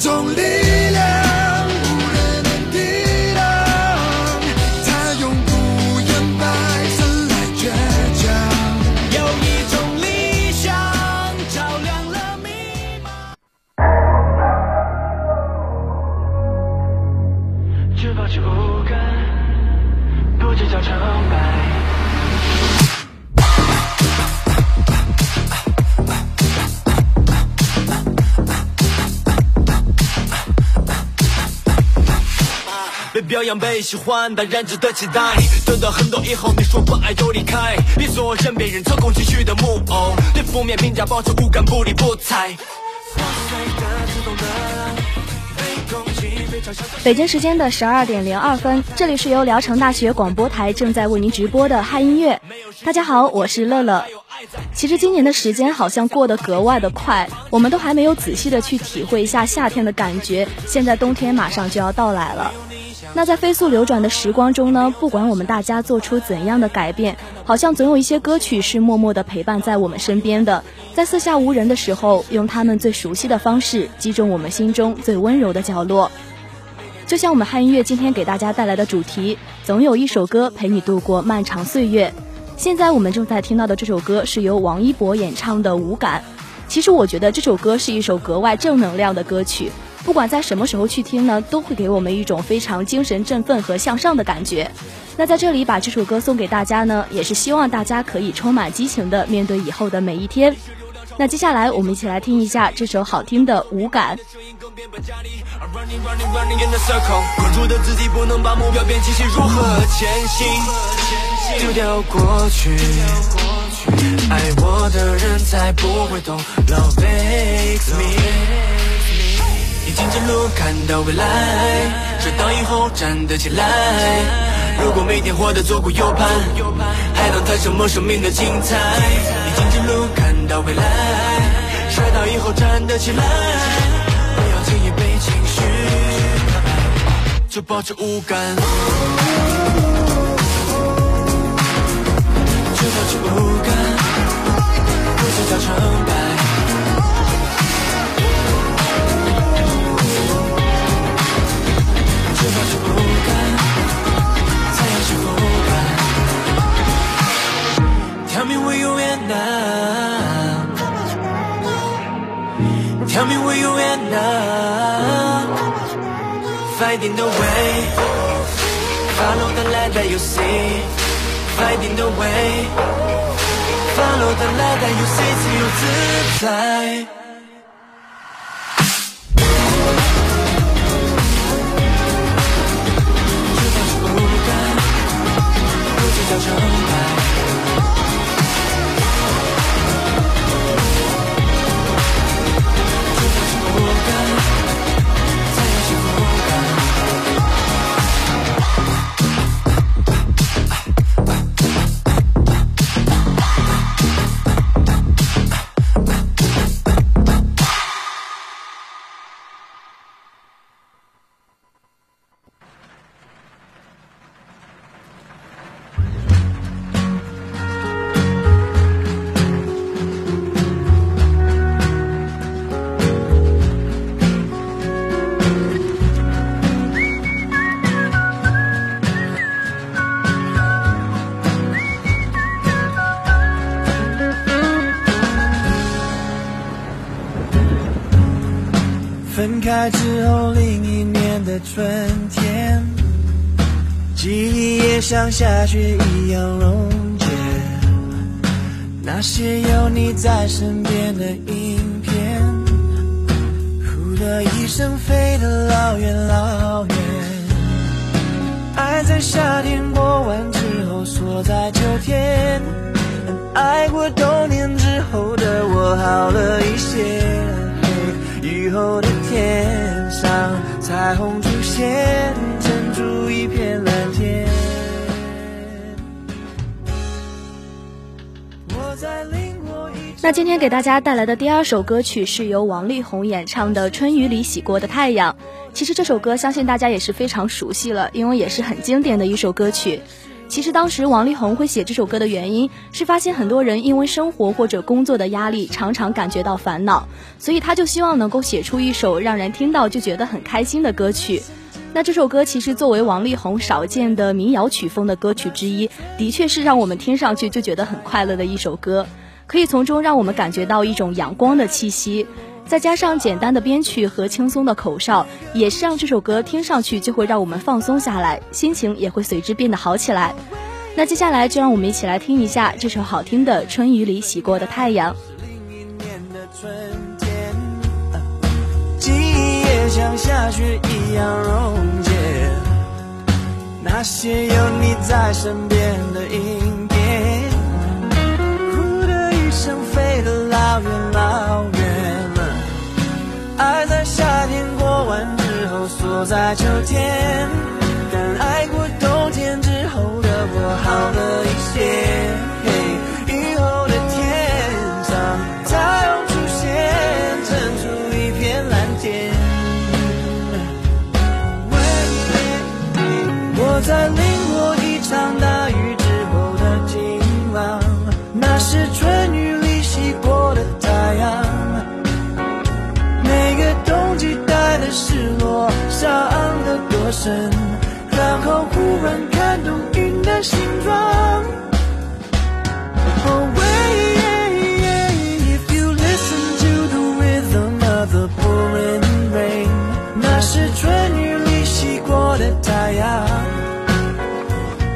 种力表扬被喜欢，当然值得期待。得到很多以后，你说不爱就离开，别做任别人操控情绪的木偶。对负面评价保持无感，不理不睬。北京时间的十二点零二分，这里是由聊城大学广播台正在为您直播的嗨音乐。大家好，我是乐乐。其实今年的时间好像过得格外的快，我们都还没有仔细的去体会一下夏天的感觉，现在冬天马上就要到来了。那在飞速流转的时光中呢，不管我们大家做出怎样的改变，好像总有一些歌曲是默默的陪伴在我们身边的，在四下无人的时候，用他们最熟悉的方式击中我们心中最温柔的角落。就像我们汉音乐今天给大家带来的主题，总有一首歌陪你度过漫长岁月。现在我们正在听到的这首歌是由王一博演唱的《无感》。其实我觉得这首歌是一首格外正能量的歌曲。不管在什么时候去听呢，都会给我们一种非常精神振奋和向上的感觉。那在这里把这首歌送给大家呢，也是希望大家可以充满激情的面对以后的每一天。那接下来我们一起来听一下这首好听的《无感》。爱我的人才不会懂。Love makes me。你听着路，看到未来，摔倒以后站得起来。如果每天活得左顾右盼，还能谈什么生命的精彩？你听着路，看到未来，摔倒以后站得起来。不要轻易被情绪，就保持无感，就保持无感，不计较成。Tell me where you at now. Finding the way. Follow the light that you see. Finding the way. Follow the light that you see 自由自在。叫成败。 之后，另一年的春天，记忆也像下雪一样溶解。那些有你在身边的影片，呼的一声飞得老远老远。爱在夏天过完之后锁在秋天，彩虹出现撑住一片蓝天那今天给大家带来的第二首歌曲是由王力宏演唱的春雨里洗过的太阳。其实这首歌相信大家也是非常熟悉了因为也是很经典的一首歌曲。其实当时王力宏会写这首歌的原因是发现很多人因为生活或者工作的压力常常感觉到烦恼，所以他就希望能够写出一首让人听到就觉得很开心的歌曲。那这首歌其实作为王力宏少见的民谣曲风的歌曲之一，的确是让我们听上去就觉得很快乐的一首歌。可以从中让我们感觉到一种阳光的气息，再加上简单的编曲和轻松的口哨，也是让这首歌听上去就会让我们放松下来，心情也会随之变得好起来。那接下来就让我们一起来听一下这首好听的《春雨里洗过的太阳》。像下雪一样溶解，那些有你在身边的影。飞得老，爱在夏天过完之后锁在秋天，但爱过冬天之后的我好了一些。以后的天上太阳出现，撑出一片蓝天。我在淋过一场大雨之后的今晚，那是春雨。失落，伤得多深，然后忽然看懂云的形状。Oh if you listen to the rhythm of the pouring rain，那是春雨里洗过的太阳，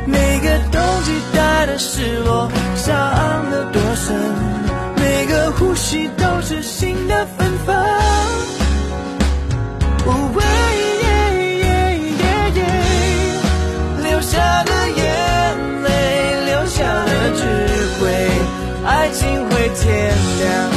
每个冬季带的失落，伤得多深。呼吸都是新的芬芳。会天亮。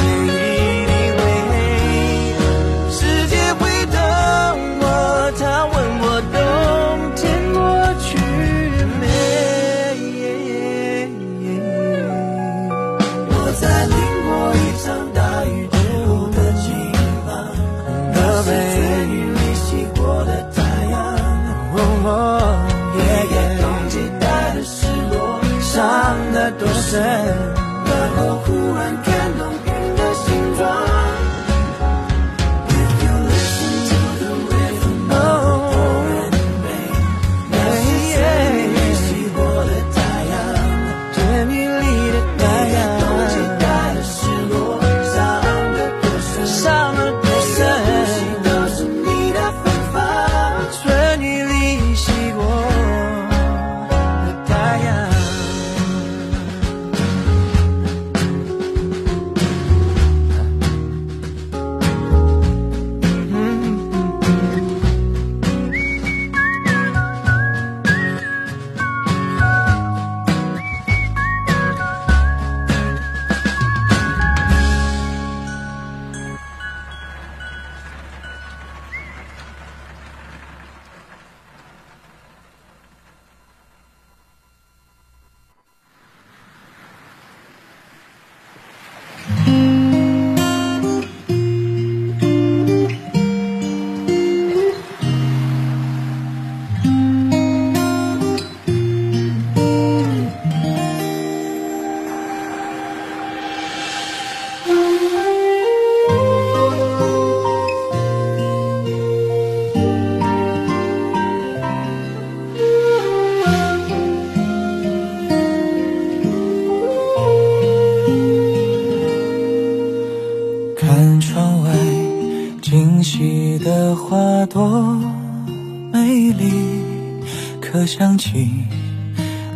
起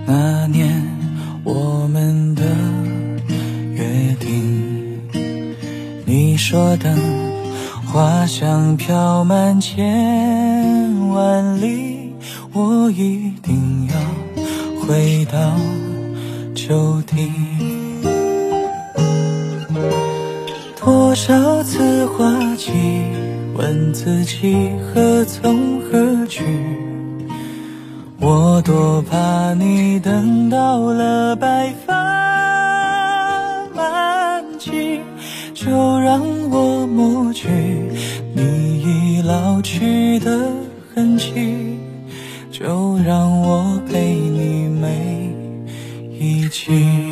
那年我们的约定，你说等花香飘满千万里，我一定要回到旧地。多少次花期，问自己何从何去。我多怕你等到了白发满际就让我抹去你已老去的痕迹就让我陪你每一季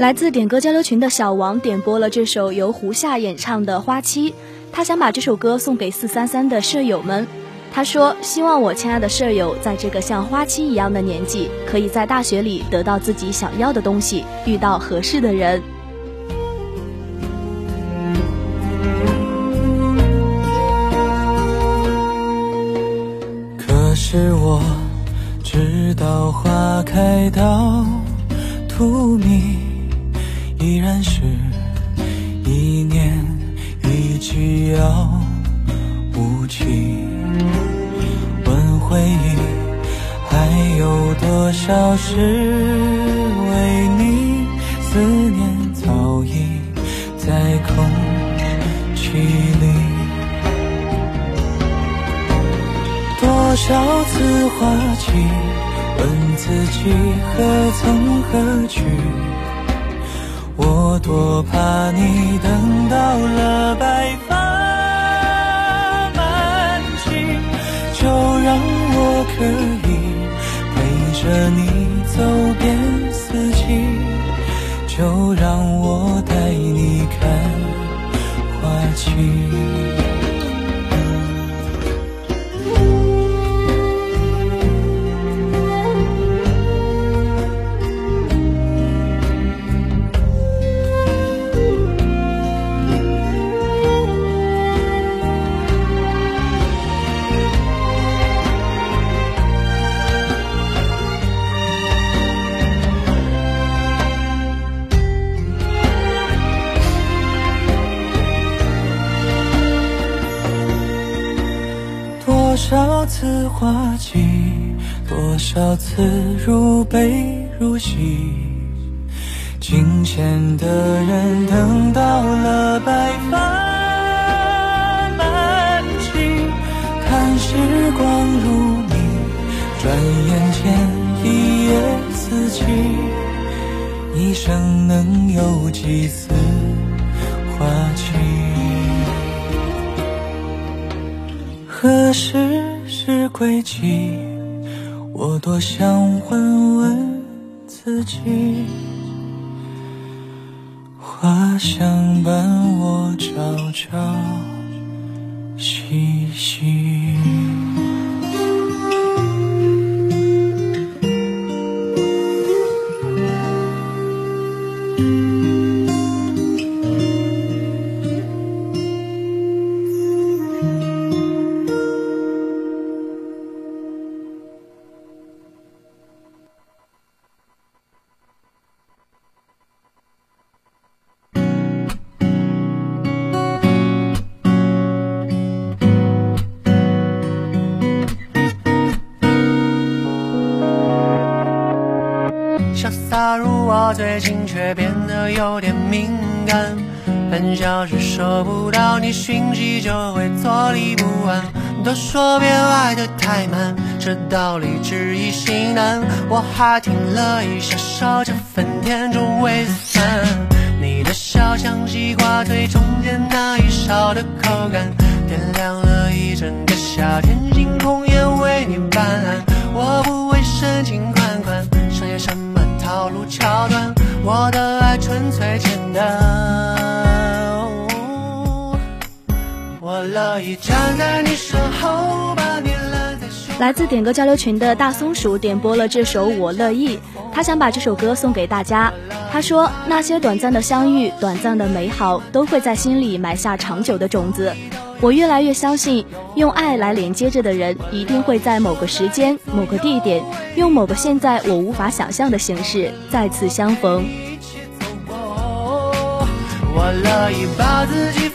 来自点歌交流群的小王点播了这首由胡夏演唱的《花期》，他想把这首歌送给四三三的舍友们。他说：“希望我亲爱的舍友，在这个像花期一样的年纪，可以在大学里得到自己想要的东西，遇到合适的人。”可是我知道花开到荼蘼。依然是一念一句遥无期。问回忆还有多少是为你？思念早已在空气里。多少次花期，问自己何从何去？多怕你等到了白发。多少次如悲如喜，镜前的人等到了白发满际，看时光如你，转眼间一夜四季，一生能有几次花期？何时？是归期，我多想问问自己，花香伴我朝朝夕夕。最近却变得有点敏感，半小时收不到你讯息就会坐立不安。都说别爱得太慢，这道理只易心难。我还听了一下手这份甜中微酸。你的笑像西瓜最中间那一勺的口感，点亮了一整个夏天，星空也为你斑斓。我不会深情款款，剩下什么？套路桥段，我的爱纯粹简单。我乐意站在你身后，把你。来自点歌交流群的大松鼠点播了这首《我乐意》，他想把这首歌送给大家。他说：“那些短暂的相遇，短暂的美好，都会在心里埋下长久的种子。”我越来越相信，用爱来连接着的人，一定会在某个时间、某个地点，用某个现在我无法想象的形式再次相逢。我乐意把自己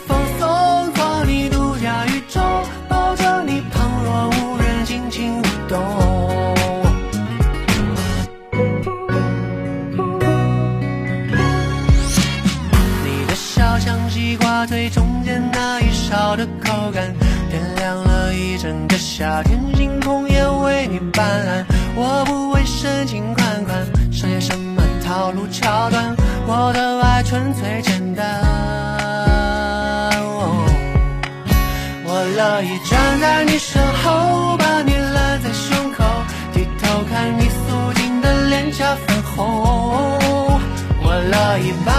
整个夏天，星空也为你斑斓。我不会深情款款，剩下什么？套路桥段，我的爱纯粹简单。我乐意站在你身后，把你揽在胸口，低头看你素净的脸颊粉红。我乐意把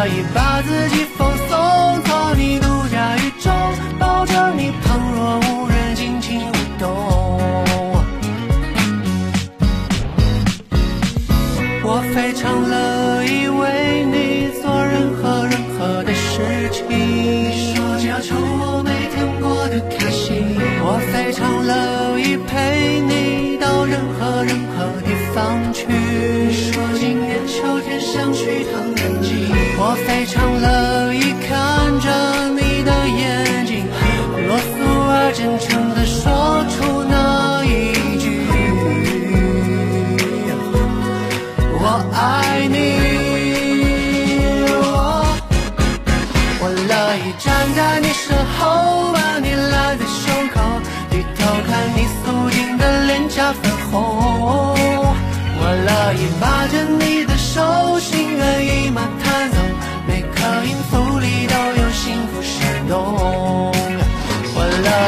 可以把自己我非常乐意看着你的眼睛，啰嗦而真诚地说出那一句。我爱你。我乐意站在你身后，把你揽在胸口，低头看你素净的脸颊粉红。我乐意把着你的手，心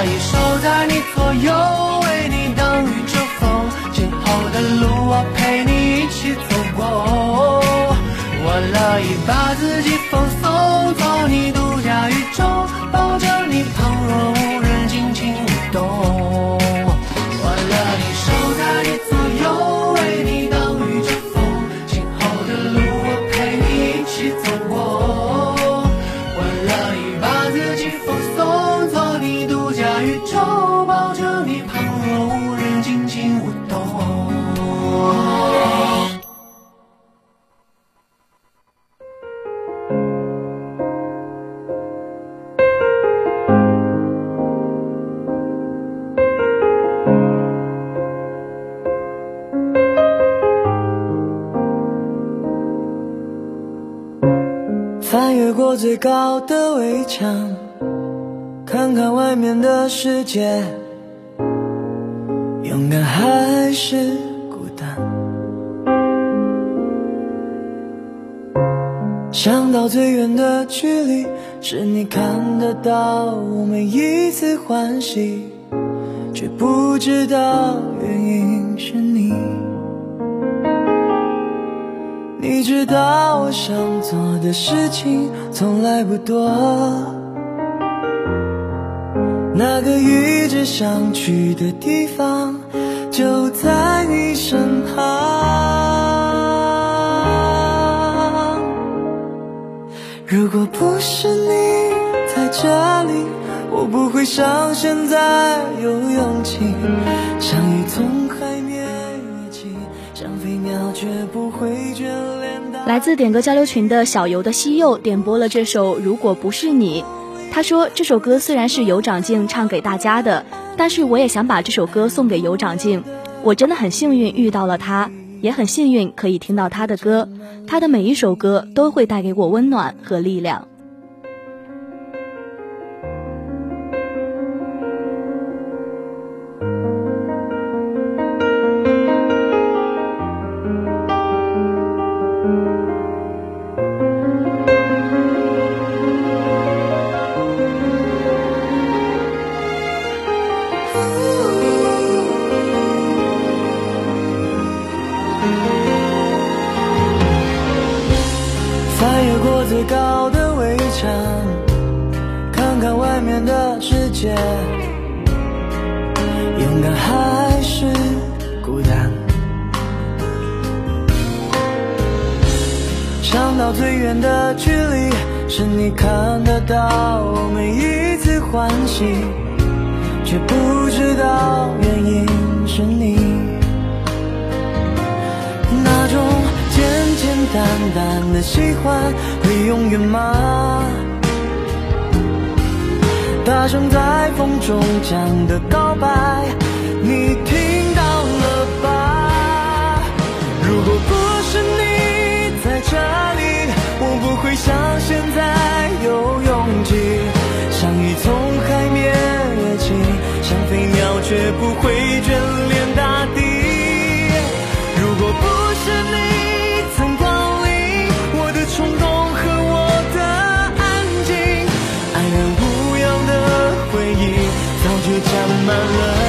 我乐意守在你左右，为你挡雨遮风，今后的路我陪你一起走过。我乐意把自己放松，做你独家宇宙，抱着你旁若无人，尽情舞动。高的围墙，看看外面的世界，勇敢还是孤单？想到最远的距离，是你看得到我每一次欢喜，却不知道原因是你。知道我想做的事情从来不多，那个一直想去的地方就在你身旁。如果不是你在这里，我不会像现在有勇气，相遇从海面跃起，像飞鸟却不会眷。来自点歌交流群的小游的西柚点播了这首《如果不是你》，他说这首歌虽然是尤长靖唱给大家的，但是我也想把这首歌送给尤长靖。我真的很幸运遇到了他，也很幸运可以听到他的歌，他的每一首歌都会带给我温暖和力量。淡淡的喜欢会永远吗？大声在风中讲的告白，你听到了吧？如果不是你在这里，我不会像现在有勇气，相遇从海面跃起，像飞鸟绝不会眷恋大地。就占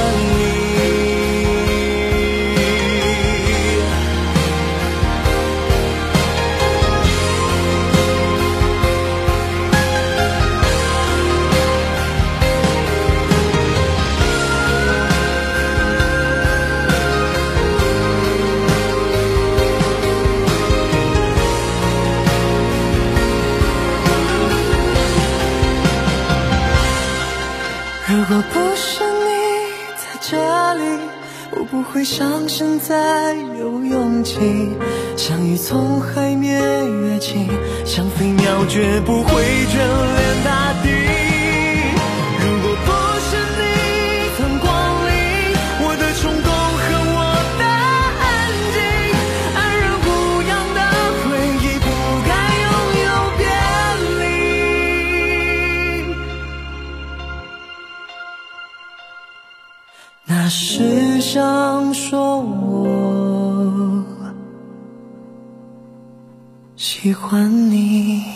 相遇从海面跃起，像飞鸟绝不会眷恋大地。如果不是你曾光临，我的冲动和我的安静，安然无恙的回忆，不该拥有别离。那是想说我喜欢你。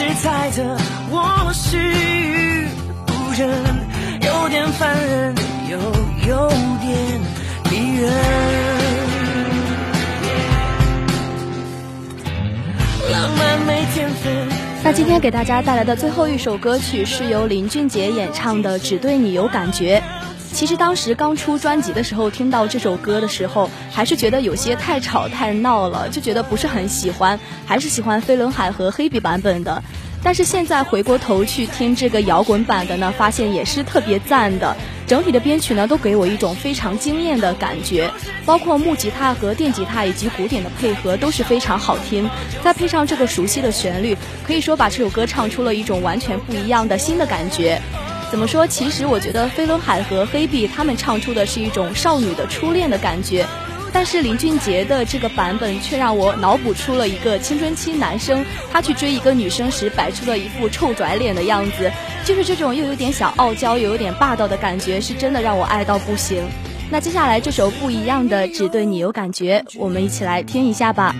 是猜测我是不忍，有点烦人，又有点迷人。浪漫没天分。那今天给大家带来的最后一首歌曲是由林俊杰演唱的《只对你有感觉》。其实当时刚出专辑的时候，听到这首歌的时候，还是觉得有些太吵太闹了，就觉得不是很喜欢，还是喜欢飞轮海和黑笔版本的。但是现在回过头去听这个摇滚版的呢，发现也是特别赞的。整体的编曲呢，都给我一种非常惊艳的感觉，包括木吉他和电吉他以及鼓点的配合都是非常好听。再配上这个熟悉的旋律，可以说把这首歌唱出了一种完全不一样的新的感觉。怎么说？其实我觉得飞轮海和黑碧他们唱出的是一种少女的初恋的感觉，但是林俊杰的这个版本却让我脑补出了一个青春期男生他去追一个女生时摆出了一副臭拽脸的样子，就是这种又有点小傲娇又有点霸道的感觉，是真的让我爱到不行。那接下来这首不一样的只对你有感觉，我们一起来听一下吧。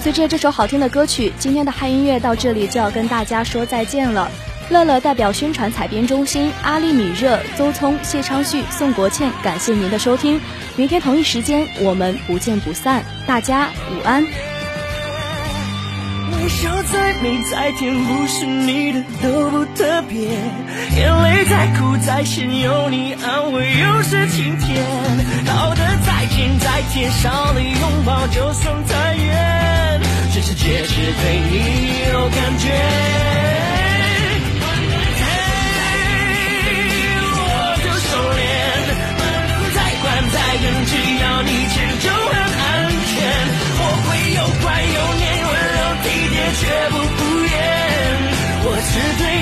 随着这首好听的歌曲，今天的嗨音乐到这里就要跟大家说再见了。乐乐代表宣传采编中心，阿丽米热、邹聪、谢昌旭、宋国倩，感谢您的收听。明天同一时间我们不见不散，大家午安。笑再美再甜，不是你的都不特别。眼泪再苦再咸，有你安慰又是晴天。好的再见再甜，少了拥抱就算太远。全世界只对你有感觉。嘿我就收敛，再宽再远，只要你牵就很安全。我会有乖有黏，温柔体贴却不敷衍。我只对。